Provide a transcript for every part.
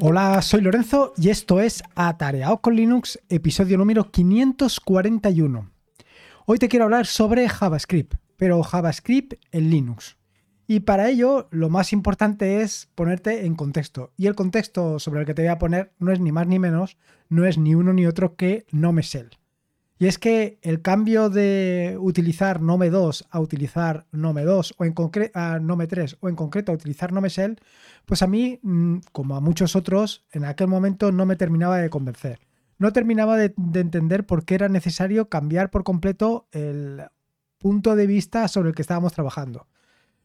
Hola, soy Lorenzo y esto es Atareado con Linux, episodio número 541. Hoy te quiero hablar sobre JavaScript, pero JavaScript en Linux. Y para ello, lo más importante es ponerte en contexto. Y el contexto sobre el que te voy a poner no es ni más ni menos, no es ni uno ni otro que NomeSell. Y es que el cambio de utilizar Nome 2 a utilizar Nome 2 o en a Nome 3 o en concreto a utilizar Nome Shell, pues a mí, mm, como a muchos otros, en aquel momento no me terminaba de convencer. No terminaba de, de entender por qué era necesario cambiar por completo el punto de vista sobre el que estábamos trabajando.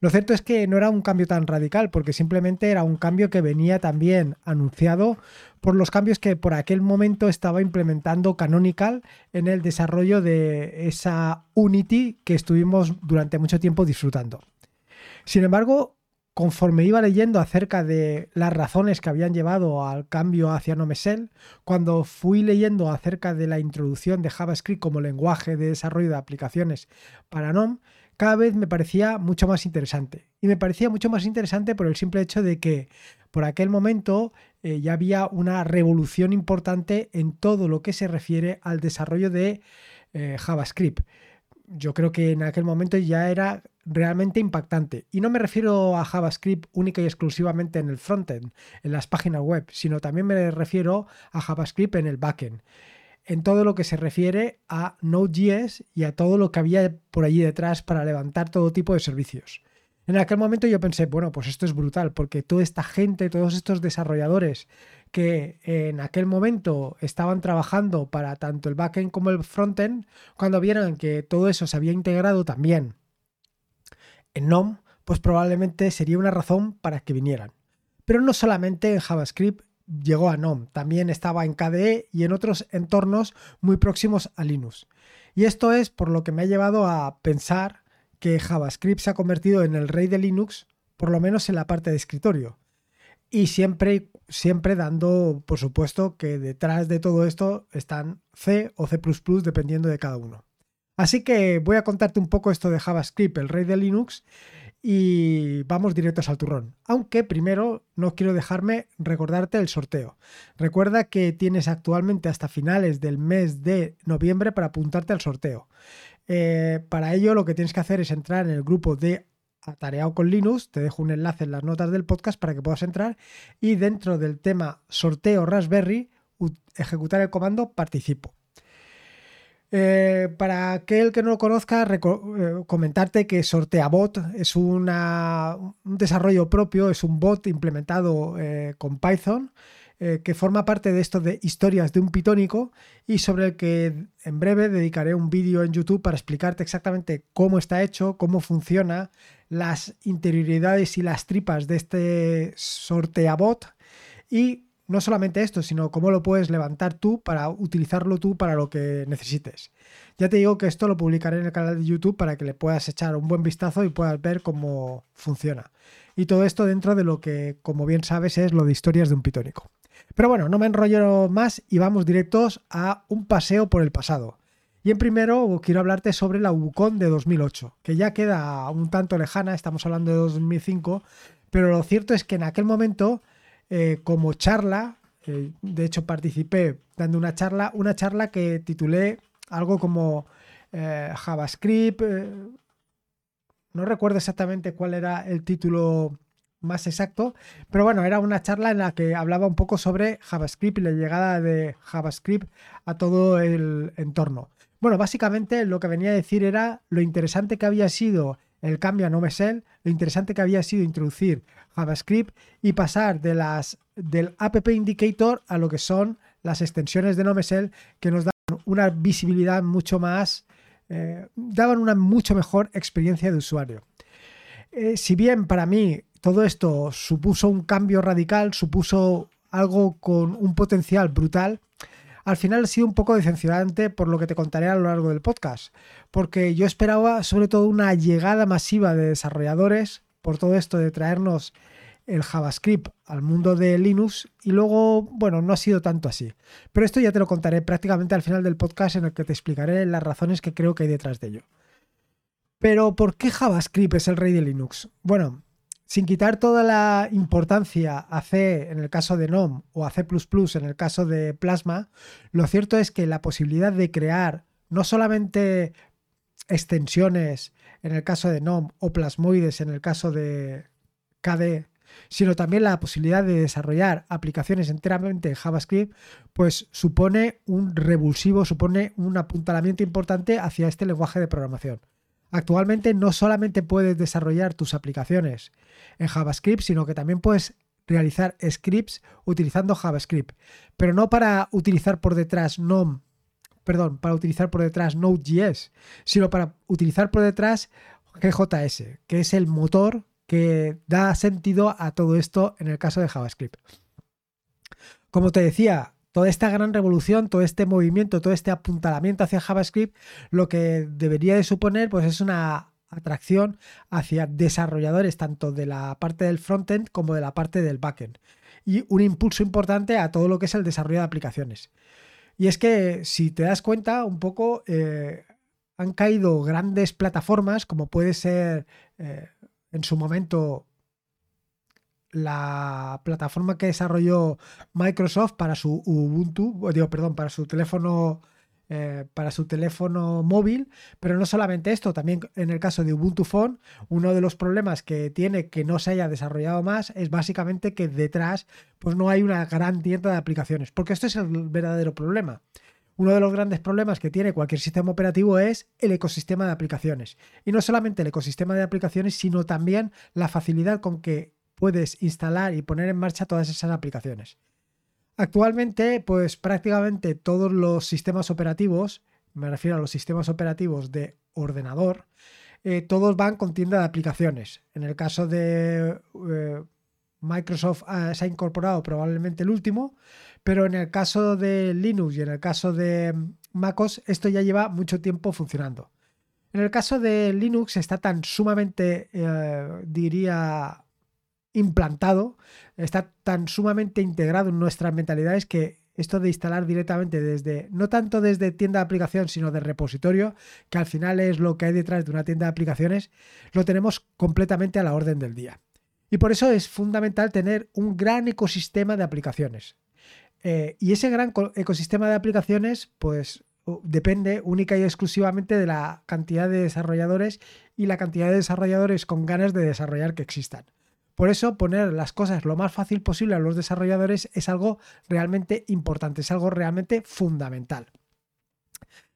Lo cierto es que no era un cambio tan radical, porque simplemente era un cambio que venía también anunciado por los cambios que por aquel momento estaba implementando Canonical en el desarrollo de esa Unity que estuvimos durante mucho tiempo disfrutando. Sin embargo, conforme iba leyendo acerca de las razones que habían llevado al cambio hacia NomeSell, cuando fui leyendo acerca de la introducción de JavaScript como lenguaje de desarrollo de aplicaciones para NOM, cada vez me parecía mucho más interesante. Y me parecía mucho más interesante por el simple hecho de que por aquel momento eh, ya había una revolución importante en todo lo que se refiere al desarrollo de eh, JavaScript. Yo creo que en aquel momento ya era realmente impactante. Y no me refiero a JavaScript única y exclusivamente en el frontend, en las páginas web, sino también me refiero a JavaScript en el backend en todo lo que se refiere a Node.js y a todo lo que había por allí detrás para levantar todo tipo de servicios. En aquel momento yo pensé, bueno, pues esto es brutal, porque toda esta gente, todos estos desarrolladores que en aquel momento estaban trabajando para tanto el backend como el frontend, cuando vieron que todo eso se había integrado también en NOM, pues probablemente sería una razón para que vinieran. Pero no solamente en JavaScript llegó a NOM, también estaba en KDE y en otros entornos muy próximos a Linux. Y esto es por lo que me ha llevado a pensar que JavaScript se ha convertido en el rey de Linux, por lo menos en la parte de escritorio. Y siempre, siempre dando, por supuesto, que detrás de todo esto están C o C ⁇ dependiendo de cada uno. Así que voy a contarte un poco esto de JavaScript, el rey de Linux, y vamos directos al turrón. Aunque primero no quiero dejarme recordarte el sorteo. Recuerda que tienes actualmente hasta finales del mes de noviembre para apuntarte al sorteo. Eh, para ello lo que tienes que hacer es entrar en el grupo de Atareado con Linux, te dejo un enlace en las notas del podcast para que puedas entrar y dentro del tema sorteo Raspberry ejecutar el comando participo. Eh, para aquel que no lo conozca, eh, comentarte que SorteaBot es un desarrollo propio, es un bot implementado eh, con Python que forma parte de esto de historias de un pitónico y sobre el que en breve dedicaré un vídeo en YouTube para explicarte exactamente cómo está hecho, cómo funciona, las interioridades y las tripas de este SorteaBot y no solamente esto, sino cómo lo puedes levantar tú para utilizarlo tú para lo que necesites. Ya te digo que esto lo publicaré en el canal de YouTube para que le puedas echar un buen vistazo y puedas ver cómo funciona. Y todo esto dentro de lo que, como bien sabes, es lo de historias de un pitónico. Pero bueno, no me enrollo más y vamos directos a un paseo por el pasado. Y en primero quiero hablarte sobre la UBUCON de 2008, que ya queda un tanto lejana, estamos hablando de 2005, pero lo cierto es que en aquel momento eh, como charla. Eh, de hecho, participé dando una charla, una charla que titulé algo como eh, JavaScript. no recuerdo exactamente cuál era el título más exacto, pero bueno, era una charla en la que hablaba un poco sobre JavaScript y la llegada de JavaScript a todo el entorno. Bueno, básicamente lo que venía a decir era lo interesante que había sido el cambio a NoMesel, lo interesante que había sido introducir JavaScript y pasar de las, del App Indicator a lo que son las extensiones de NoMesel que nos dan una visibilidad mucho más, eh, daban una mucho mejor experiencia de usuario. Eh, si bien para mí todo esto supuso un cambio radical, supuso algo con un potencial brutal, al final ha sido un poco decepcionante por lo que te contaré a lo largo del podcast, porque yo esperaba sobre todo una llegada masiva de desarrolladores por todo esto de traernos el JavaScript al mundo de Linux y luego, bueno, no ha sido tanto así. Pero esto ya te lo contaré prácticamente al final del podcast en el que te explicaré las razones que creo que hay detrás de ello. Pero ¿por qué JavaScript es el rey de Linux? Bueno, sin quitar toda la importancia a C en el caso de NOM o a C en el caso de Plasma, lo cierto es que la posibilidad de crear no solamente extensiones en el caso de NOM o plasmoides en el caso de KDE, sino también la posibilidad de desarrollar aplicaciones enteramente en JavaScript, pues supone un revulsivo, supone un apuntalamiento importante hacia este lenguaje de programación. Actualmente no solamente puedes desarrollar tus aplicaciones en JavaScript, sino que también puedes realizar scripts utilizando JavaScript, pero no para utilizar por detrás NOM, perdón, para utilizar por detrás Node.js, sino para utilizar por detrás GJS, que es el motor que da sentido a todo esto en el caso de JavaScript. Como te decía, toda esta gran revolución, todo este movimiento, todo este apuntalamiento hacia JavaScript, lo que debería de suponer pues es una atracción hacia desarrolladores tanto de la parte del frontend como de la parte del backend y un impulso importante a todo lo que es el desarrollo de aplicaciones. Y es que si te das cuenta un poco eh, han caído grandes plataformas como puede ser eh, en su momento la plataforma que desarrolló Microsoft para su Ubuntu, digo, perdón, para su teléfono eh, para su teléfono móvil, pero no solamente esto, también en el caso de Ubuntu Phone, uno de los problemas que tiene que no se haya desarrollado más es básicamente que detrás pues no hay una gran tienda de aplicaciones, porque esto es el verdadero problema. Uno de los grandes problemas que tiene cualquier sistema operativo es el ecosistema de aplicaciones. Y no solamente el ecosistema de aplicaciones, sino también la facilidad con que puedes instalar y poner en marcha todas esas aplicaciones. Actualmente, pues prácticamente todos los sistemas operativos, me refiero a los sistemas operativos de ordenador, eh, todos van con tienda de aplicaciones. En el caso de eh, Microsoft ah, se ha incorporado probablemente el último, pero en el caso de Linux y en el caso de MacOS, esto ya lleva mucho tiempo funcionando. En el caso de Linux está tan sumamente, eh, diría, implantado, está tan sumamente integrado en nuestras mentalidades que esto de instalar directamente desde, no tanto desde tienda de aplicación, sino de repositorio, que al final es lo que hay detrás de una tienda de aplicaciones, lo tenemos completamente a la orden del día. Y por eso es fundamental tener un gran ecosistema de aplicaciones. Eh, y ese gran ecosistema de aplicaciones, pues depende única y exclusivamente de la cantidad de desarrolladores y la cantidad de desarrolladores con ganas de desarrollar que existan. Por eso poner las cosas lo más fácil posible a los desarrolladores es algo realmente importante, es algo realmente fundamental.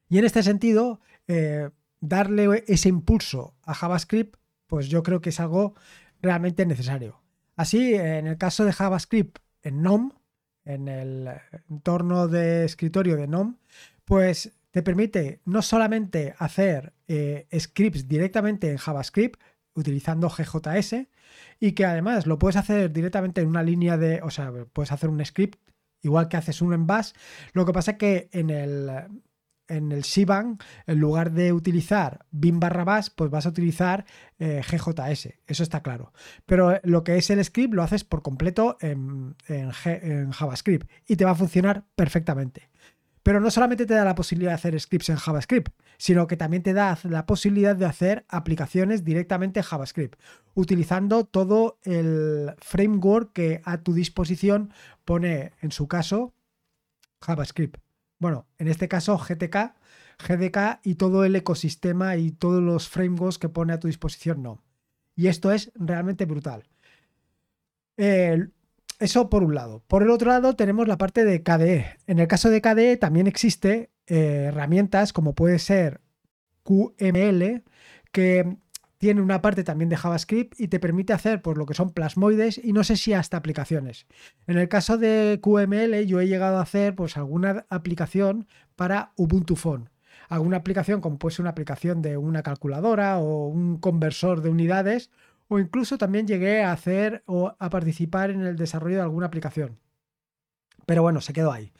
Y en este sentido, eh, darle ese impulso a JavaScript, pues yo creo que es algo realmente necesario. Así, en el caso de JavaScript en NOM, en el entorno de escritorio de NOM, pues te permite no solamente hacer eh, scripts directamente en JavaScript utilizando GJS y que además lo puedes hacer directamente en una línea de, o sea, puedes hacer un script igual que haces uno en Bash. Lo que pasa es que en el en el Siban, en lugar de utilizar bin barra bash, pues vas a utilizar eh, GJS, eso está claro. Pero lo que es el script lo haces por completo en, en, JavaScript y te va a funcionar perfectamente. Pero no solamente te da la posibilidad de hacer scripts en JavaScript, sino que también te da la posibilidad de hacer aplicaciones directamente en JavaScript, utilizando todo el framework que a tu disposición pone, en su caso, JavaScript bueno, en este caso GTK, GDK y todo el ecosistema y todos los frameworks que pone a tu disposición no. Y esto es realmente brutal. Eso por un lado. Por el otro lado tenemos la parte de KDE. En el caso de KDE también existe eh, herramientas como puede ser QML que tiene una parte también de JavaScript y te permite hacer pues, lo que son plasmoides y no sé si hasta aplicaciones. En el caso de QML yo he llegado a hacer pues, alguna aplicación para Ubuntu Phone. Alguna aplicación como puede ser una aplicación de una calculadora o un conversor de unidades o incluso también llegué a hacer o a participar en el desarrollo de alguna aplicación. Pero bueno, se quedó ahí.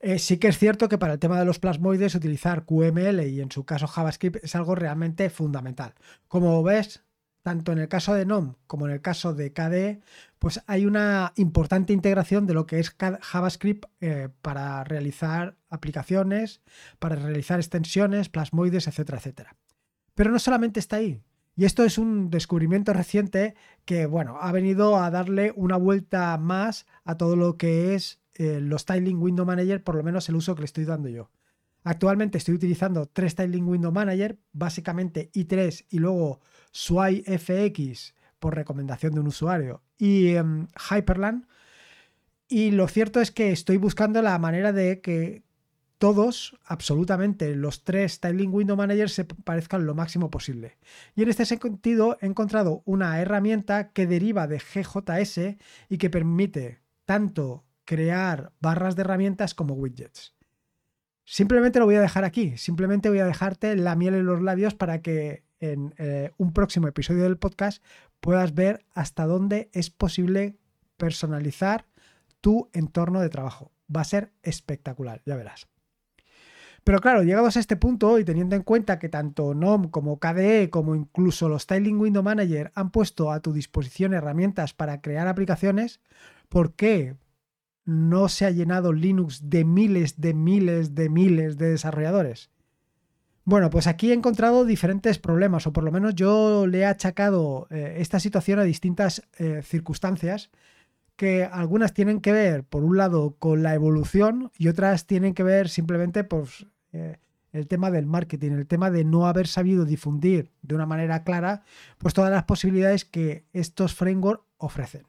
Eh, sí que es cierto que para el tema de los plasmoides utilizar QML y en su caso JavaScript es algo realmente fundamental. Como ves, tanto en el caso de NOM como en el caso de KDE, pues hay una importante integración de lo que es JavaScript eh, para realizar aplicaciones, para realizar extensiones, plasmoides, etcétera, etcétera. Pero no solamente está ahí, Y esto es un descubrimiento reciente que, bueno, ha venido a darle una vuelta más a todo lo que es eh, los Styling Window Manager, por lo menos el uso que le estoy dando yo. Actualmente estoy utilizando tres Styling Window Manager, básicamente i3 y luego Sway FX por recomendación de un usuario y em, Hyperland. Y lo cierto es que estoy buscando la manera de que todos, absolutamente los tres Styling Window Manager se parezcan lo máximo posible. Y en este sentido he encontrado una herramienta que deriva de GJS y que permite tanto crear barras de herramientas como widgets. Simplemente lo voy a dejar aquí, simplemente voy a dejarte la miel en los labios para que en eh, un próximo episodio del podcast puedas ver hasta dónde es posible personalizar tu entorno de trabajo. Va a ser espectacular, ya verás. Pero claro, llegados a este punto y teniendo en cuenta que tanto NOM como KDE como incluso los Styling Window Manager han puesto a tu disposición herramientas para crear aplicaciones, ¿por qué no se ha llenado Linux de miles de miles de miles de desarrolladores? Bueno, pues aquí he encontrado diferentes problemas, o por lo menos yo le he achacado eh, esta situación a distintas eh, circunstancias, que algunas tienen que ver, por un lado, con la evolución y otras tienen que ver simplemente pues, eh, el tema del marketing, el tema de no haber sabido difundir de una manera clara, pues todas las posibilidades que estos frameworks ofrecen.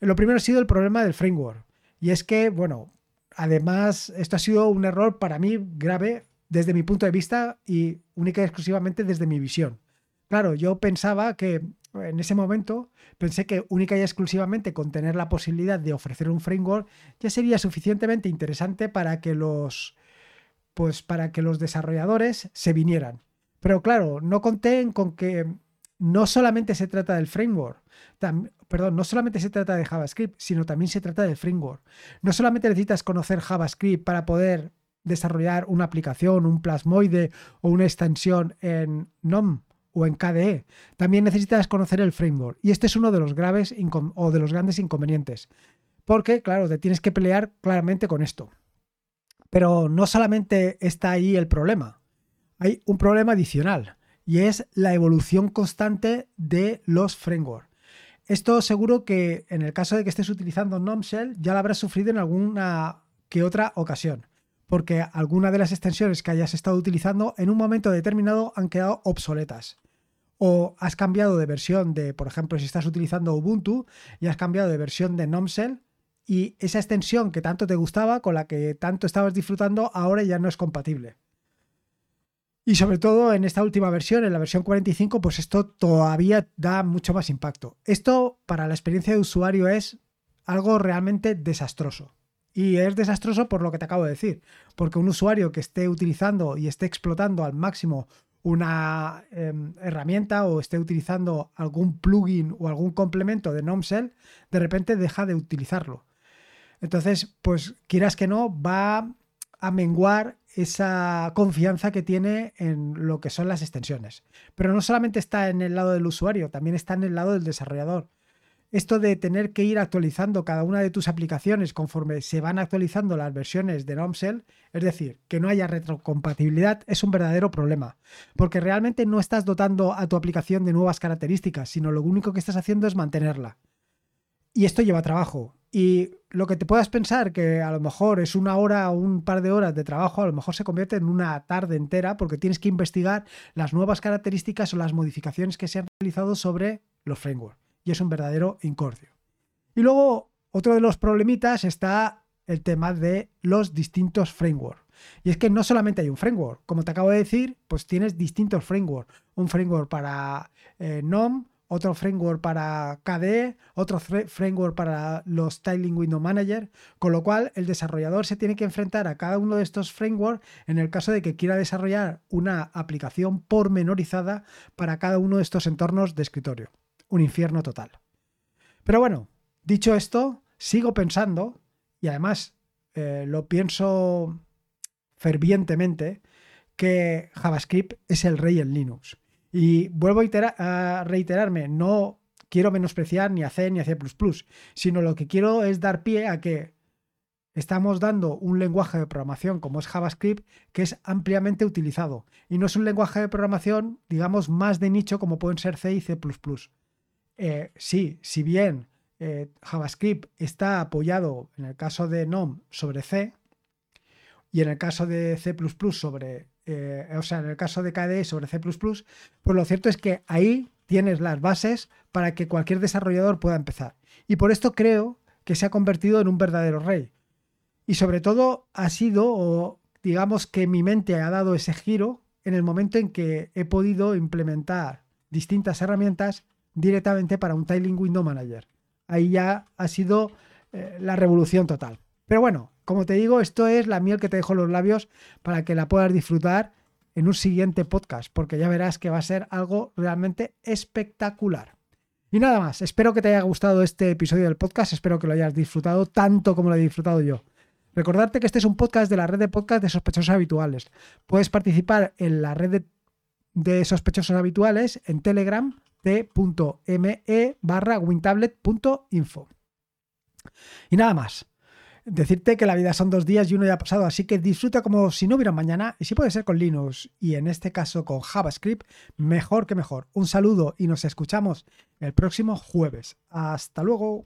Lo primero ha sido el problema del framework. Y es que, bueno, además, esto ha sido un error para mí grave desde mi punto de vista y única y exclusivamente desde mi visión. Claro, yo pensaba que en ese momento pensé que única y exclusivamente con tener la posibilidad de ofrecer un framework ya sería suficientemente interesante para que los pues para que los desarrolladores se vinieran. Pero claro, no conté con que no solamente se trata del framework, perdón, no solamente se trata de JavaScript, sino también se trata del framework. No solamente necesitas conocer JavaScript para poder desarrollar una aplicación, un plasmoide o una extensión en NOM o en KDE. También necesitas conocer el framework. Y este es uno de los graves o de los grandes inconvenientes. Porque, claro, te tienes que pelear claramente con esto. Pero no solamente está ahí el problema. Hay un problema adicional y es la evolución constante de los frameworks. Esto seguro que en el caso de que estés utilizando NomShell ya lo habrás sufrido en alguna que otra ocasión, porque alguna de las extensiones que hayas estado utilizando en un momento determinado han quedado obsoletas. O has cambiado de versión de, por ejemplo, si estás utilizando Ubuntu y has cambiado de versión de NomShell y esa extensión que tanto te gustaba, con la que tanto estabas disfrutando, ahora ya no es compatible. Y sobre todo en esta última versión, en la versión 45, pues esto todavía da mucho más impacto. Esto para la experiencia de usuario es algo realmente desastroso. Y es desastroso por lo que te acabo de decir, porque un usuario que esté utilizando y esté explotando al máximo una em, herramienta o esté utilizando algún plugin o algún complemento de NomShell, de repente deja de utilizarlo. Entonces, pues quieras que no, va a menguar esa confianza que tiene en lo que son las extensiones. Pero no solamente está en el lado del usuario, también está en el lado del desarrollador. Esto de tener que ir actualizando cada una de tus aplicaciones conforme se van actualizando las versiones de NomShell, es decir, que no haya retrocompatibilidad, es un verdadero problema, porque realmente no estás dotando a tu aplicación de nuevas características, sino lo único que estás haciendo es mantenerla. Y esto lleva trabajo. Y lo que te puedas pensar que a lo mejor es una hora o un par de horas de trabajo, a lo mejor se convierte en una tarde entera porque tienes que investigar las nuevas características o las modificaciones que se han realizado sobre los frameworks. Y es un verdadero incordio. Y luego, otro de los problemitas está el tema de los distintos frameworks. Y es que no solamente hay un framework, como te acabo de decir, pues tienes distintos frameworks. Un framework para eh, NOM, otro framework para KDE, otro framework para los Styling Window Manager, con lo cual el desarrollador se tiene que enfrentar a cada uno de estos frameworks en el caso de que quiera desarrollar una aplicación pormenorizada para cada uno de estos entornos de escritorio. Un infierno total. Pero bueno, dicho esto, sigo pensando, y además eh, lo pienso fervientemente, que JavaScript es el rey en Linux. Y vuelvo a, reiterarme, no quiero menospreciar ni a C ni a C++, sino lo que quiero es dar pie a que estamos dando un lenguaje de programación como es JavaScript que es ampliamente utilizado y no es un lenguaje de programación, digamos, más de nicho como pueden ser C y C++. Eh, sí, si bien eh, JavaScript está apoyado en el caso de NOM sobre C y en el caso de C++ sobre, eh, o sea, en el caso de KDE sobre C++, pues lo cierto es que ahí tienes las bases para que cualquier desarrollador pueda empezar. Y por esto creo que se ha convertido en un verdadero rey. Y sobre todo ha sido, o digamos que mi mente ha dado ese giro en el momento en que he podido implementar distintas herramientas directamente para un Tiling Window Manager. Ahí ya ha sido eh, la revolución total. Pero bueno, como te digo, esto es la miel que te dejo los labios para que la puedas disfrutar en un siguiente podcast, porque ya verás que va a ser algo realmente espectacular. Y nada más, espero que te haya gustado este episodio del podcast, espero que lo hayas disfrutado tanto como lo he disfrutado yo. Recordarte que este es un podcast de la red de podcast de sospechosos habituales. Puedes participar en la red de, sospechosos habituales en Telegram t.me barra wintablet.info. Y nada más. Decirte que la vida son dos días y uno ya ha pasado, así que disfruta como si no hubiera mañana y si puede ser con Linux y en este caso con JavaScript, mejor que mejor. Un saludo y nos escuchamos el próximo jueves. Hasta luego.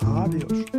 Adiós.